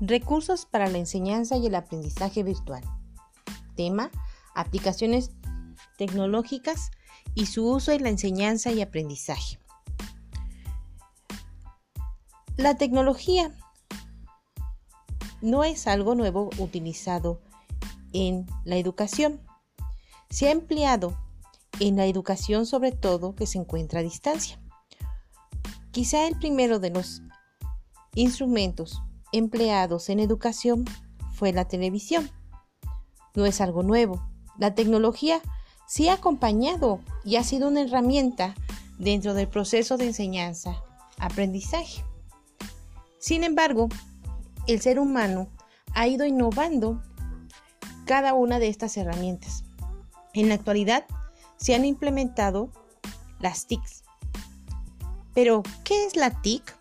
Recursos para la enseñanza y el aprendizaje virtual. Tema, aplicaciones tecnológicas y su uso en la enseñanza y aprendizaje. La tecnología no es algo nuevo utilizado en la educación. Se ha empleado en la educación sobre todo que se encuentra a distancia. Quizá el primero de los instrumentos empleados en educación fue la televisión. No es algo nuevo. La tecnología sí ha acompañado y ha sido una herramienta dentro del proceso de enseñanza-aprendizaje. Sin embargo, el ser humano ha ido innovando cada una de estas herramientas. En la actualidad se han implementado las TICs. Pero, ¿qué es la TIC?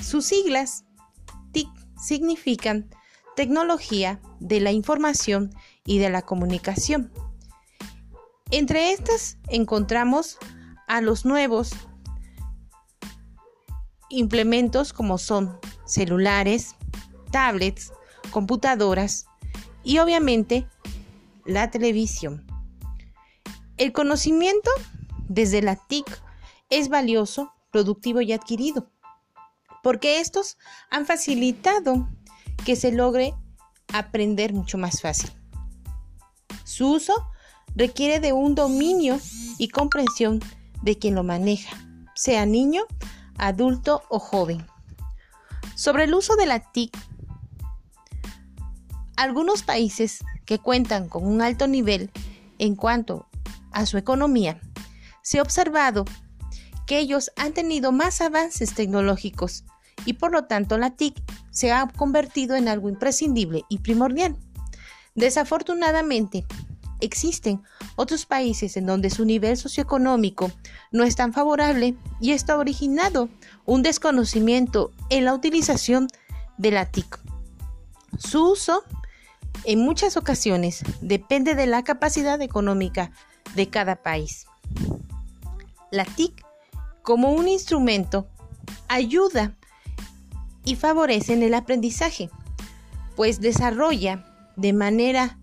Sus siglas significan Tecnología de la Información y de la Comunicación. Entre estas encontramos a los nuevos implementos como son celulares, tablets, computadoras y obviamente la televisión. El conocimiento desde la TIC es valioso, productivo y adquirido porque estos han facilitado que se logre aprender mucho más fácil. Su uso requiere de un dominio y comprensión de quien lo maneja, sea niño, adulto o joven. Sobre el uso de la TIC, algunos países que cuentan con un alto nivel en cuanto a su economía, se ha observado que ellos han tenido más avances tecnológicos y por lo tanto la TIC se ha convertido en algo imprescindible y primordial. Desafortunadamente, existen otros países en donde su nivel socioeconómico no es tan favorable y esto ha originado un desconocimiento en la utilización de la TIC. Su uso en muchas ocasiones depende de la capacidad económica de cada país. La TIC como un instrumento ayuda y favorecen el aprendizaje, pues desarrolla de manera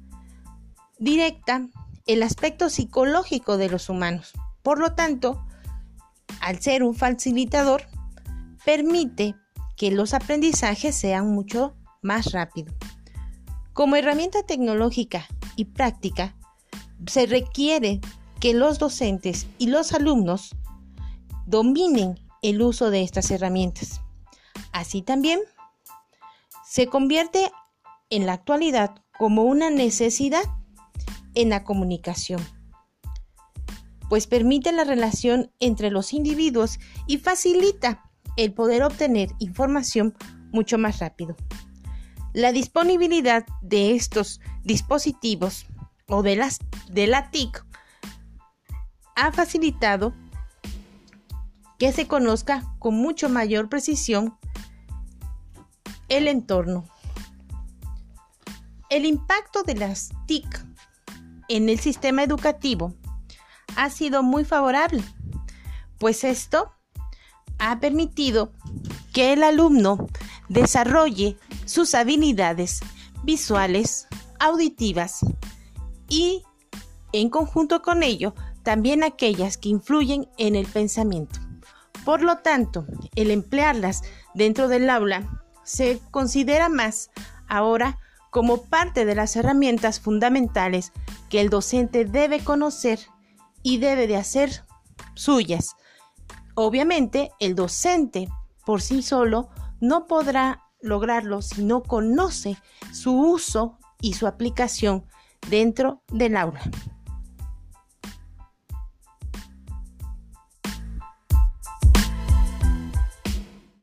directa el aspecto psicológico de los humanos. Por lo tanto, al ser un facilitador, permite que los aprendizajes sean mucho más rápidos. Como herramienta tecnológica y práctica, se requiere que los docentes y los alumnos dominen el uso de estas herramientas. Así también se convierte en la actualidad como una necesidad en la comunicación, pues permite la relación entre los individuos y facilita el poder obtener información mucho más rápido. La disponibilidad de estos dispositivos o de, la TIC ha facilitado que se conozca con mucho mayor precisión el entorno. El impacto de las TIC en el sistema educativo ha sido muy favorable, pues esto ha permitido que el alumno desarrolle sus habilidades visuales, auditivas y, en conjunto con ello, también aquellas que influyen en el pensamiento. Por lo tanto, el emplearlas dentro del aula se considera más ahora como parte de las herramientas fundamentales que el docente debe conocer y debe de hacer suyas. Obviamente, el docente por sí solo no podrá lograrlo si no conoce su uso y su aplicación dentro del aula.